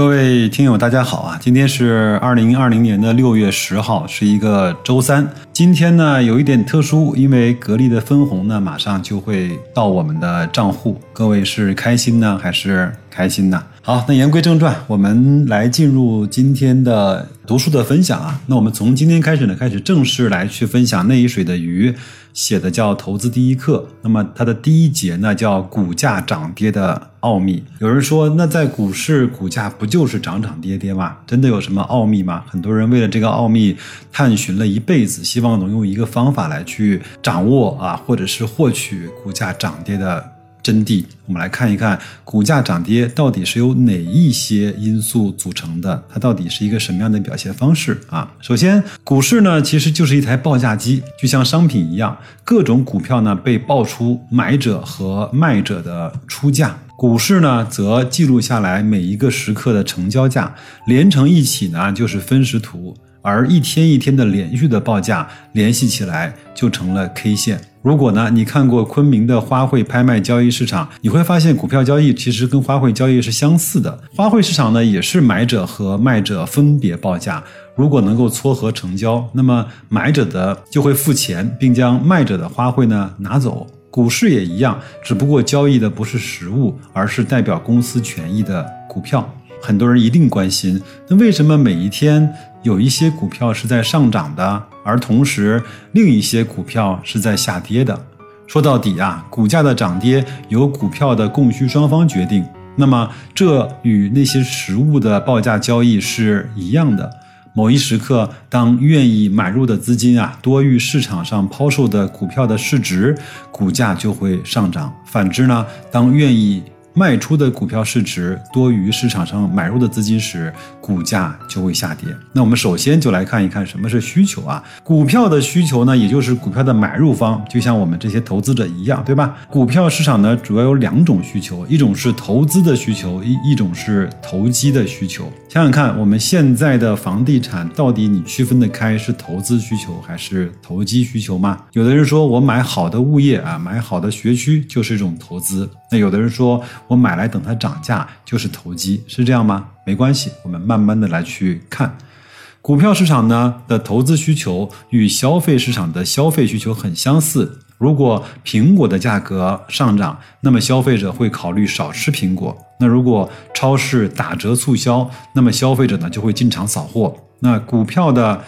各位听友，大家好啊！今天是二零二零年的六月十号，是一个周三。今天呢有一点特殊，因为格力的分红呢马上就会到我们的账户。各位是开心呢还是开心呢？好，那言归正传，我们来进入今天的读书的分享啊。那我们从今天开始呢，开始正式来去分享内一水的鱼。写的叫《投资第一课》，那么它的第一节呢叫“股价涨跌的奥秘”。有人说，那在股市股价不就是涨涨跌跌吗？真的有什么奥秘吗？很多人为了这个奥秘探寻了一辈子，希望能用一个方法来去掌握啊，或者是获取股价涨跌的。真谛，我们来看一看股价涨跌到底是由哪一些因素组成的？它到底是一个什么样的表现方式啊？首先，股市呢其实就是一台报价机，就像商品一样，各种股票呢被报出买者和卖者的出价，股市呢则记录下来每一个时刻的成交价，连成一起呢就是分时图。而一天一天的连续的报价联系起来，就成了 K 线。如果呢，你看过昆明的花卉拍卖交易市场，你会发现股票交易其实跟花卉交易是相似的。花卉市场呢，也是买者和卖者分别报价，如果能够撮合成交，那么买者的就会付钱，并将卖者的花卉呢拿走。股市也一样，只不过交易的不是实物，而是代表公司权益的股票。很多人一定关心，那为什么每一天有一些股票是在上涨的，而同时另一些股票是在下跌的？说到底啊，股价的涨跌由股票的供需双方决定。那么这与那些实物的报价交易是一样的。某一时刻，当愿意买入的资金啊多于市场上抛售的股票的市值，股价就会上涨。反之呢，当愿意卖出的股票市值多于市场上买入的资金时，股价就会下跌。那我们首先就来看一看什么是需求啊？股票的需求呢，也就是股票的买入方，就像我们这些投资者一样，对吧？股票市场呢，主要有两种需求，一种是投资的需求，一一种是投机的需求。想想看，我们现在的房地产到底你区分得开是投资需求还是投机需求吗？有的人说我买好的物业啊，买好的学区就是一种投资。那有的人说。我买来等它涨价就是投机，是这样吗？没关系，我们慢慢的来去看，股票市场呢的投资需求与消费市场的消费需求很相似。如果苹果的价格上涨，那么消费者会考虑少吃苹果；那如果超市打折促销，那么消费者呢就会进场扫货。那股票的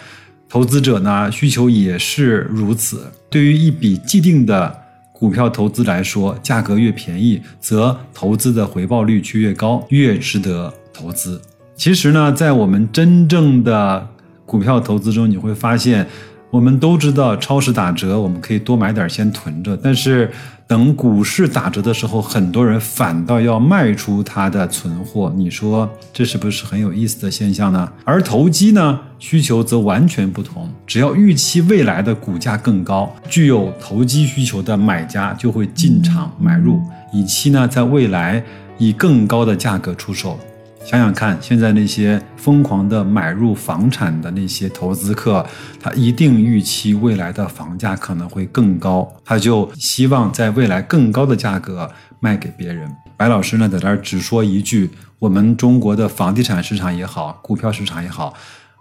投资者呢需求也是如此。对于一笔既定的。股票投资来说，价格越便宜，则投资的回报率却越高，越值得投资。其实呢，在我们真正的股票投资中，你会发现。我们都知道超市打折，我们可以多买点先囤着。但是等股市打折的时候，很多人反倒要卖出他的存货。你说这是不是很有意思的现象呢？而投机呢，需求则完全不同。只要预期未来的股价更高，具有投机需求的买家就会进场买入，以期呢在未来以更高的价格出售。想想看，现在那些疯狂的买入房产的那些投资客，他一定预期未来的房价可能会更高，他就希望在未来更高的价格卖给别人。白老师呢，在这儿只说一句：我们中国的房地产市场也好，股票市场也好。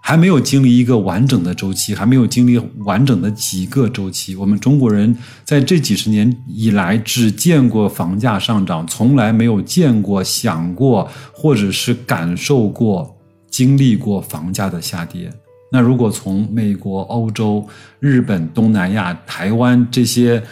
还没有经历一个完整的周期，还没有经历完整的几个周期。我们中国人在这几十年以来只见过房价上涨，从来没有见过、想过或者是感受过、经历过房价的下跌。那如果从美国、欧洲、日本、东南亚、台湾这些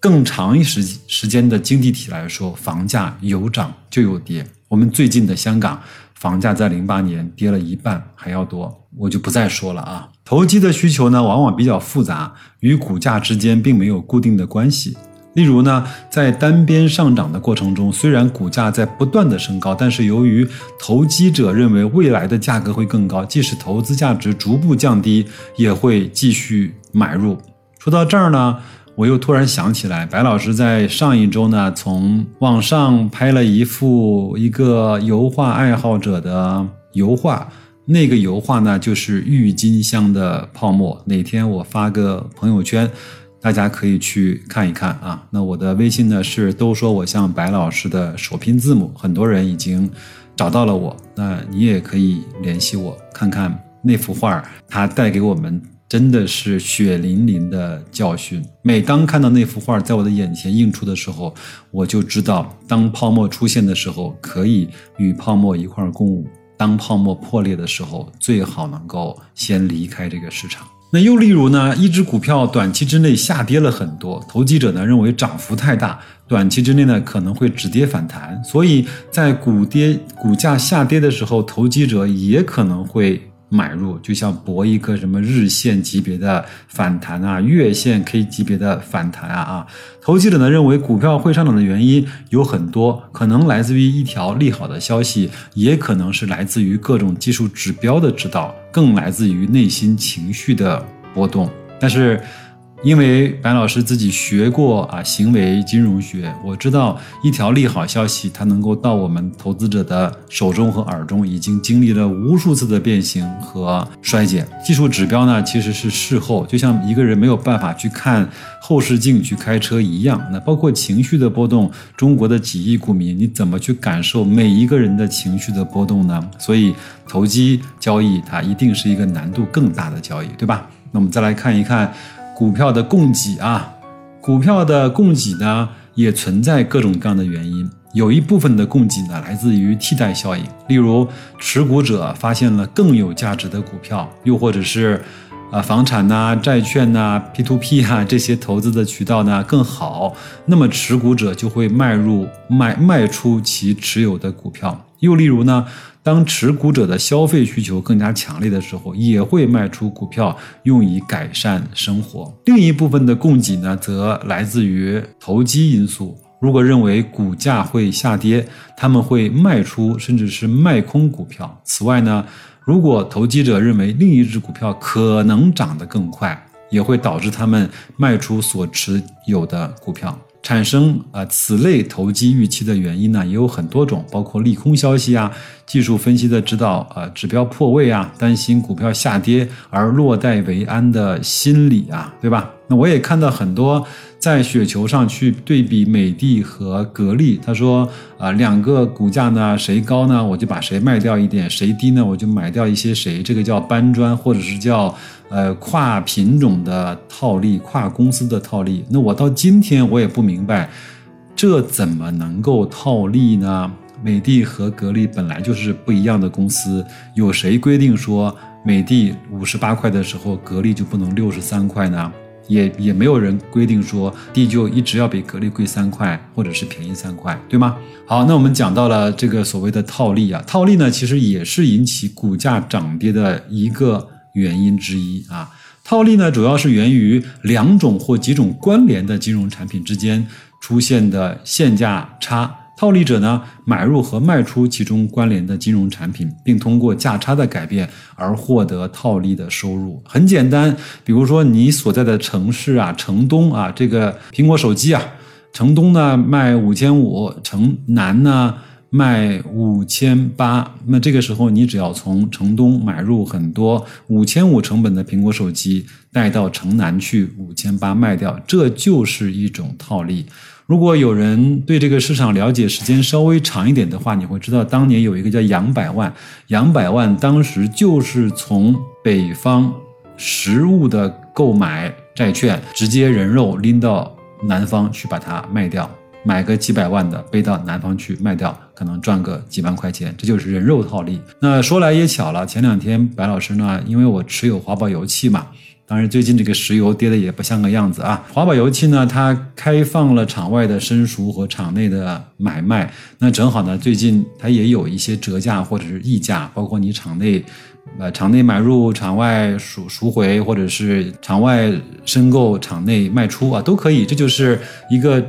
更长一时时间的经济体来说，房价有涨就有跌。我们最近的香港。房价在零八年跌了一半还要多，我就不再说了啊。投机的需求呢，往往比较复杂，与股价之间并没有固定的关系。例如呢，在单边上涨的过程中，虽然股价在不断的升高，但是由于投机者认为未来的价格会更高，即使投资价值逐步降低，也会继续买入。说到这儿呢。我又突然想起来，白老师在上一周呢，从网上拍了一幅一个油画爱好者的油画，那个油画呢就是郁金香的泡沫。哪天我发个朋友圈，大家可以去看一看啊。那我的微信呢是都说我像白老师的首拼字母，很多人已经找到了我，那你也可以联系我看看那幅画，它带给我们。真的是血淋淋的教训。每当看到那幅画在我的眼前映出的时候，我就知道，当泡沫出现的时候，可以与泡沫一块共舞；当泡沫破裂的时候，最好能够先离开这个市场。那又例如呢，一只股票短期之内下跌了很多，投机者呢认为涨幅太大，短期之内呢可能会止跌反弹，所以在股跌股价下跌的时候，投机者也可能会。买入就像博一个什么日线级别的反弹啊，月线 K 级别的反弹啊啊！投机者呢认为股票会上涨的原因有很多，可能来自于一条利好的消息，也可能是来自于各种技术指标的指导，更来自于内心情绪的波动。但是。因为白老师自己学过啊行为金融学，我知道一条利好消息，它能够到我们投资者的手中和耳中，已经经历了无数次的变形和衰减。技术指标呢，其实是事后，就像一个人没有办法去看后视镜去开车一样。那包括情绪的波动，中国的几亿股民，你怎么去感受每一个人的情绪的波动呢？所以投机交易它一定是一个难度更大的交易，对吧？那我们再来看一看。股票的供给啊，股票的供给呢，也存在各种各样的原因。有一部分的供给呢，来自于替代效应，例如持股者发现了更有价值的股票，又或者是，啊，房产呐、债券呐、P to P 啊这些投资的渠道呢更好，那么持股者就会卖入卖卖出其持有的股票。又例如呢？当持股者的消费需求更加强烈的时候，也会卖出股票用以改善生活。另一部分的供给呢，则来自于投机因素。如果认为股价会下跌，他们会卖出甚至是卖空股票。此外呢，如果投机者认为另一只股票可能涨得更快，也会导致他们卖出所持有的股票。产生啊此类投机预期的原因呢，也有很多种，包括利空消息啊、技术分析的指导啊、指标破位啊、担心股票下跌而落袋为安的心理啊，对吧？那我也看到很多在雪球上去对比美的和格力，他说啊，两个股价呢谁高呢，我就把谁卖掉一点；谁低呢，我就买掉一些谁。这个叫搬砖，或者是叫。呃，跨品种的套利，跨公司的套利，那我到今天我也不明白，这怎么能够套利呢？美的和格力本来就是不一样的公司，有谁规定说美的五十八块的时候，格力就不能六十三块呢？也也没有人规定说地就一直要比格力贵三块，或者是便宜三块，对吗？好，那我们讲到了这个所谓的套利啊，套利呢，其实也是引起股价涨跌的一个。原因之一啊，套利呢，主要是源于两种或几种关联的金融产品之间出现的现价差。套利者呢，买入和卖出其中关联的金融产品，并通过价差的改变而获得套利的收入。很简单，比如说你所在的城市啊，城东啊，这个苹果手机啊，城东呢卖五千五，城南呢。卖五千八，那这个时候你只要从城东买入很多五千五成本的苹果手机，带到城南去五千八卖掉，这就是一种套利。如果有人对这个市场了解时间稍微长一点的话，你会知道当年有一个叫杨百万，杨百万当时就是从北方实物的购买债券，直接人肉拎到南方去把它卖掉。买个几百万的背到南方去卖掉，可能赚个几万块钱，这就是人肉套利。那说来也巧了，前两天白老师呢，因为我持有华宝油气嘛，当然最近这个石油跌的也不像个样子啊。华宝油气呢，它开放了场外的申赎和场内的买卖，那正好呢，最近它也有一些折价或者是溢价，包括你场内，呃，场内买入，场外赎赎回，或者是场外申购，场内卖出啊，都可以。这就是一个。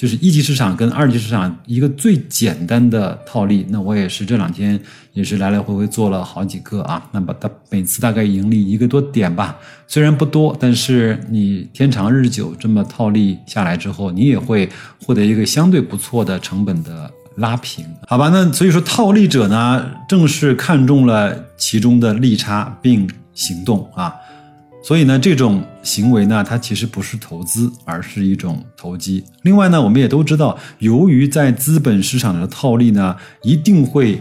就是一级市场跟二级市场一个最简单的套利。那我也是这两天也是来来回回做了好几个啊，那么它每次大概盈利一个多点吧，虽然不多，但是你天长日久这么套利下来之后，你也会获得一个相对不错的成本的拉平，好吧？那所以说套利者呢，正是看中了其中的利差并行动啊。所以呢，这种行为呢，它其实不是投资，而是一种投机。另外呢，我们也都知道，由于在资本市场的套利呢，一定会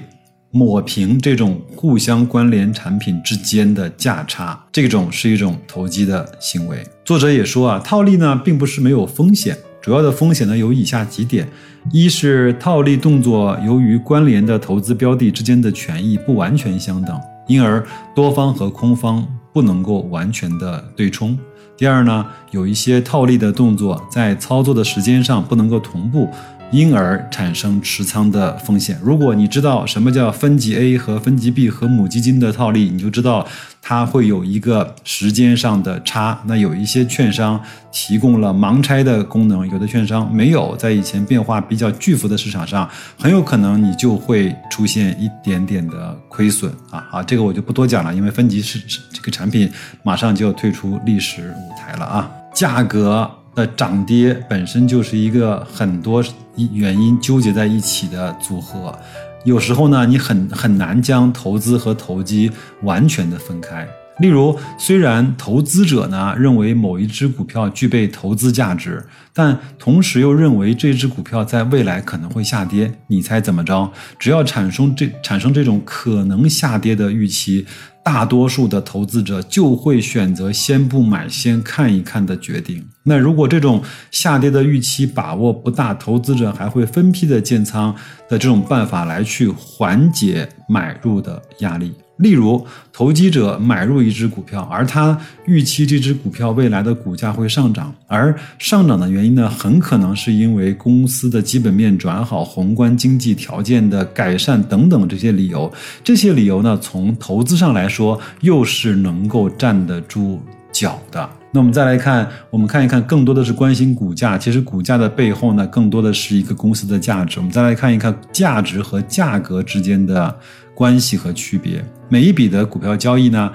抹平这种互相关联产品之间的价差，这种是一种投机的行为。作者也说啊，套利呢并不是没有风险，主要的风险呢有以下几点：一是套利动作由于关联的投资标的之间的权益不完全相等，因而多方和空方。不能够完全的对冲。第二呢，有一些套利的动作在操作的时间上不能够同步。因而产生持仓的风险。如果你知道什么叫分级 A 和分级 B 和母基金的套利，你就知道它会有一个时间上的差。那有一些券商提供了盲拆的功能，有的券商没有。在以前变化比较巨幅的市场上，很有可能你就会出现一点点的亏损啊啊！这个我就不多讲了，因为分级是这个产品马上就要退出历史舞台了啊，价格。涨跌本身就是一个很多原因纠结在一起的组合，有时候呢，你很很难将投资和投机完全的分开。例如，虽然投资者呢认为某一只股票具备投资价值，但同时又认为这只股票在未来可能会下跌，你猜怎么着？只要产生这产生这种可能下跌的预期。大多数的投资者就会选择先不买，先看一看的决定。那如果这种下跌的预期把握不大，投资者还会分批的建仓的这种办法来去缓解买入的压力。例如，投机者买入一只股票，而他预期这只股票未来的股价会上涨，而上涨的原因呢，很可能是因为公司的基本面转好、宏观经济条件的改善等等这些理由。这些理由呢，从投资上来说，又是能够站得住脚的。那我们再来看，我们看一看，更多的是关心股价，其实股价的背后呢，更多的是一个公司的价值。我们再来看一看价值和价格之间的。关系和区别，每一笔的股票交易呢，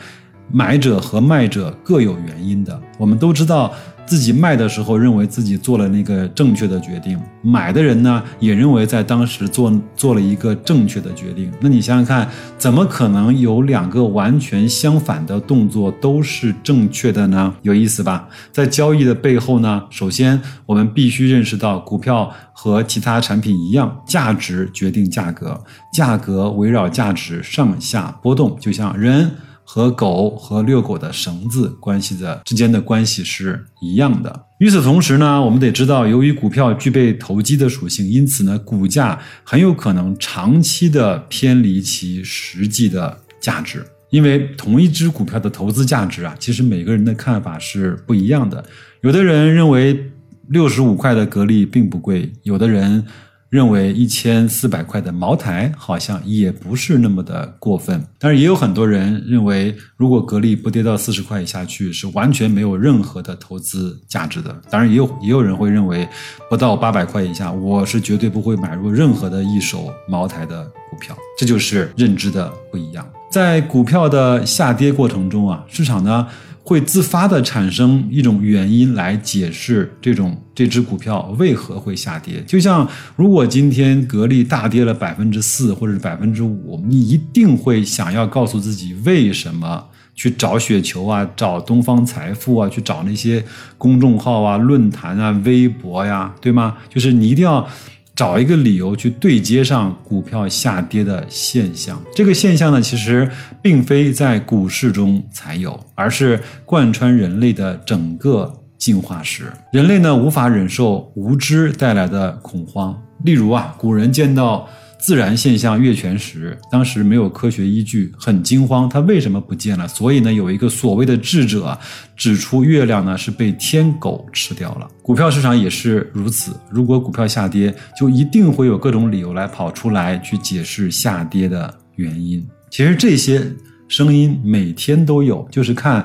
买者和卖者各有原因的。我们都知道自己卖的时候认为自己做了那个正确的决定，买的人呢也认为在当时做做了一个正确的决定。那你想想看，怎么可能有两个完全相反的动作都是正确的呢？有意思吧？在交易的背后呢，首先我们必须认识到股票。和其他产品一样，价值决定价格，价格围绕价值上下波动，就像人和狗和遛狗的绳子关系的之间的关系是一样的。与此同时呢，我们得知道，由于股票具备投机的属性，因此呢，股价很有可能长期的偏离其实际的价值。因为同一只股票的投资价值啊，其实每个人的看法是不一样的。有的人认为。六十五块的格力并不贵，有的人认为一千四百块的茅台好像也不是那么的过分，但是也有很多人认为，如果格力不跌到四十块以下去，是完全没有任何的投资价值的。当然，也有也有人会认为，不到八百块以下，我是绝对不会买入任何的一手茅台的股票。这就是认知的不一样。在股票的下跌过程中啊，市场呢？会自发的产生一种原因来解释这种这只股票为何会下跌。就像如果今天格力大跌了百分之四或者百分之五，你一定会想要告诉自己为什么去找雪球啊，找东方财富啊，去找那些公众号啊、论坛啊、微博呀，对吗？就是你一定要。找一个理由去对接上股票下跌的现象，这个现象呢，其实并非在股市中才有，而是贯穿人类的整个进化史。人类呢，无法忍受无知带来的恐慌。例如啊，古人见到。自然现象月全食，当时没有科学依据，很惊慌，它为什么不见了？所以呢，有一个所谓的智者指出，月亮呢是被天狗吃掉了。股票市场也是如此，如果股票下跌，就一定会有各种理由来跑出来去解释下跌的原因。其实这些声音每天都有，就是看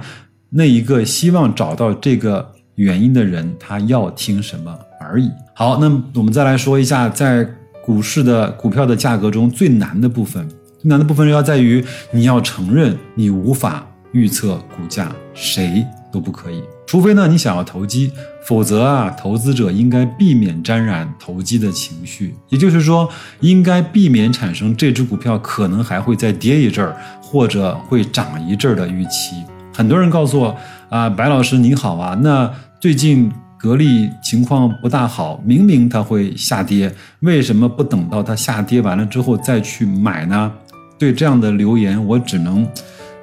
那一个希望找到这个。原因的人，他要听什么而已。好，那我们再来说一下，在股市的股票的价格中最难的部分，最难的部分要在于你要承认你无法预测股价，谁都不可以。除非呢，你想要投机，否则啊，投资者应该避免沾染投机的情绪。也就是说，应该避免产生这只股票可能还会再跌一阵儿，或者会涨一阵儿的预期。很多人告诉我啊，白老师您好啊，那最近格力情况不大好，明明它会下跌，为什么不等到它下跌完了之后再去买呢？对这样的留言，我只能。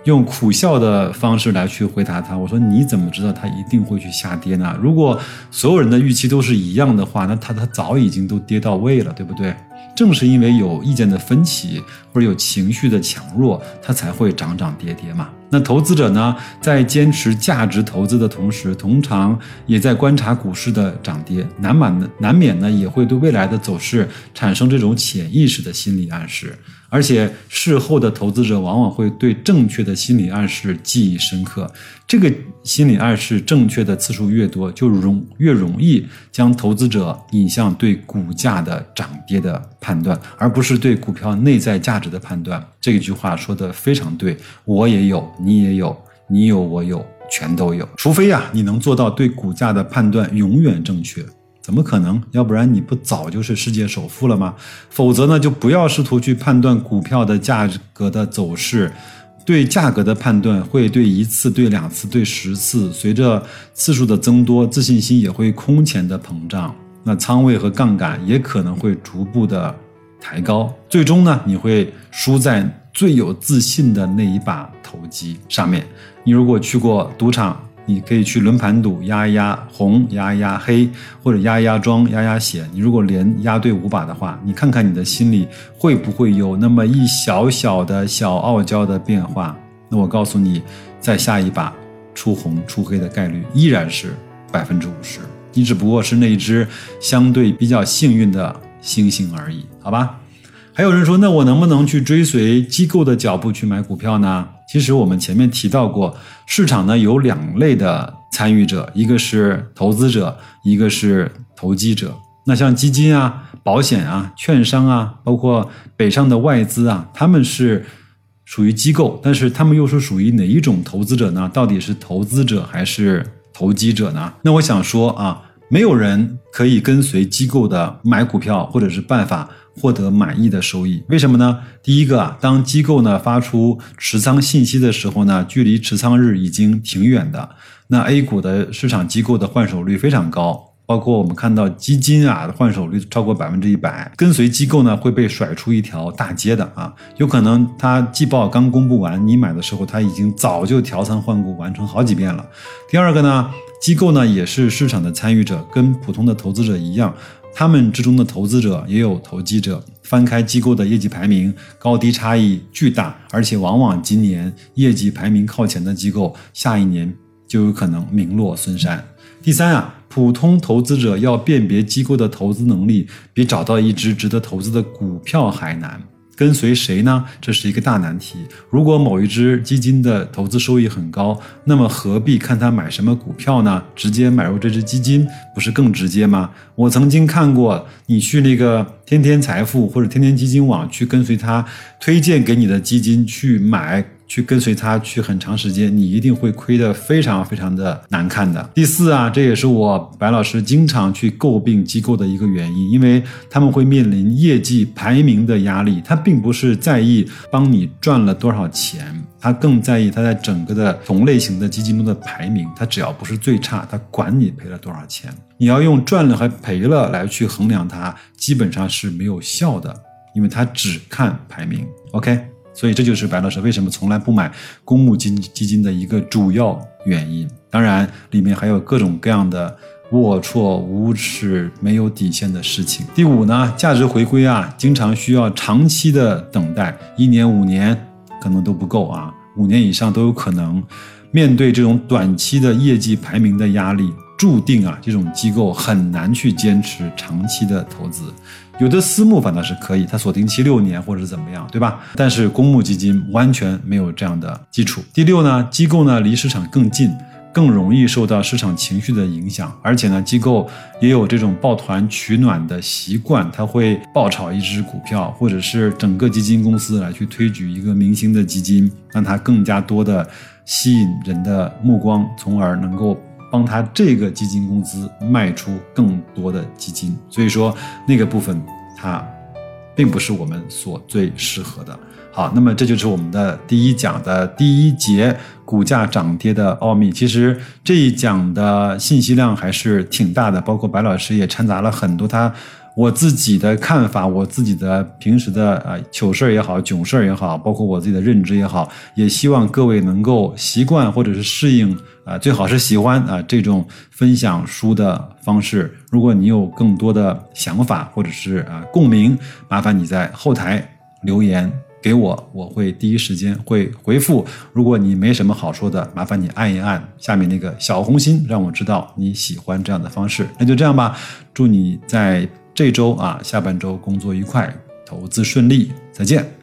用苦笑的方式来去回答他，我说你怎么知道它一定会去下跌呢？如果所有人的预期都是一样的话，那它它早已经都跌到位了，对不对？正是因为有意见的分歧或者有情绪的强弱，它才会涨涨跌跌嘛。那投资者呢，在坚持价值投资的同时，通常也在观察股市的涨跌，难免的难免呢，也会对未来的走势产生这种潜意识的心理暗示。而且事后的投资者往往会对正确的心理暗示记忆深刻。这个心理暗示正确的次数越多，就容越容易将投资者引向对股价的涨跌的判断，而不是对股票内在价值的判断。这句话说的非常对，我也有，你也有，你有我有，全都有。除非呀，你能做到对股价的判断永远正确。怎么可能？要不然你不早就是世界首富了吗？否则呢，就不要试图去判断股票的价格的走势。对价格的判断会对一次、对两次、对十次，随着次数的增多，自信心也会空前的膨胀。那仓位和杠杆也可能会逐步的抬高，最终呢，你会输在最有自信的那一把投机上面。你如果去过赌场。你可以去轮盘赌，压一压红，压一压黑，或者压一压庄，压压血。你如果连压对五把的话，你看看你的心里会不会有那么一小小的小傲娇的变化？那我告诉你，在下一把出红出黑的概率依然是百分之五十，你只不过是那一只相对比较幸运的星星而已，好吧？还有人说，那我能不能去追随机构的脚步去买股票呢？其实我们前面提到过，市场呢有两类的参与者，一个是投资者，一个是投机者。那像基金啊、保险啊、券商啊，包括北上的外资啊，他们是属于机构，但是他们又是属于哪一种投资者呢？到底是投资者还是投机者呢？那我想说啊，没有人可以跟随机构的买股票或者是办法。获得满意的收益，为什么呢？第一个啊，当机构呢发出持仓信息的时候呢，距离持仓日已经挺远的。那 A 股的市场机构的换手率非常高，包括我们看到基金啊换手率超过百分之一百，跟随机构呢会被甩出一条大街的啊，有可能它季报刚公布完，你买的时候它已经早就调仓换股完成好几遍了。第二个呢，机构呢也是市场的参与者，跟普通的投资者一样。他们之中的投资者也有投机者，翻开机构的业绩排名，高低差异巨大，而且往往今年业绩排名靠前的机构，下一年就有可能名落孙山。第三啊，普通投资者要辨别机构的投资能力，比找到一只值得投资的股票还难。跟随谁呢？这是一个大难题。如果某一只基金的投资收益很高，那么何必看它买什么股票呢？直接买入这只基金不是更直接吗？我曾经看过，你去那个天天财富或者天天基金网去跟随他推荐给你的基金去买。去跟随他去很长时间，你一定会亏得非常非常的难看的。第四啊，这也是我白老师经常去诟病机构的一个原因，因为他们会面临业绩排名的压力。他并不是在意帮你赚了多少钱，他更在意他在整个的同类型的基金中的排名。他只要不是最差，他管你赔了多少钱。你要用赚了和赔了来去衡量它，基本上是没有效的，因为他只看排名。OK。所以这就是白老师为什么从来不买公募基基金的一个主要原因。当然，里面还有各种各样的龌龊、无耻、没有底线的事情。第五呢，价值回归啊，经常需要长期的等待，一年、五年可能都不够啊，五年以上都有可能。面对这种短期的业绩排名的压力，注定啊，这种机构很难去坚持长期的投资。有的私募反倒是可以，它锁定期六年或者是怎么样，对吧？但是公募基金完全没有这样的基础。第六呢，机构呢离市场更近，更容易受到市场情绪的影响，而且呢，机构也有这种抱团取暖的习惯，他会爆炒一只股票，或者是整个基金公司来去推举一个明星的基金，让它更加多的吸引人的目光，从而能够帮他这个基金公司卖出更多的基金。所以说，那个部分它并不是我们所最适合的。好，那么这就是我们的第一讲的第一节股价涨跌的奥秘。其实这一讲的信息量还是挺大的，包括白老师也掺杂了很多他我自己的看法，我自己的平时的啊糗事儿也好，囧事儿也好，包括我自己的认知也好，也希望各位能够习惯或者是适应啊，最好是喜欢啊这种分享书的方式。如果你有更多的想法或者是啊共鸣，麻烦你在后台留言。给我，我会第一时间会回复。如果你没什么好说的，麻烦你按一按下面那个小红心，让我知道你喜欢这样的方式。那就这样吧，祝你在这周啊下半周工作愉快，投资顺利，再见。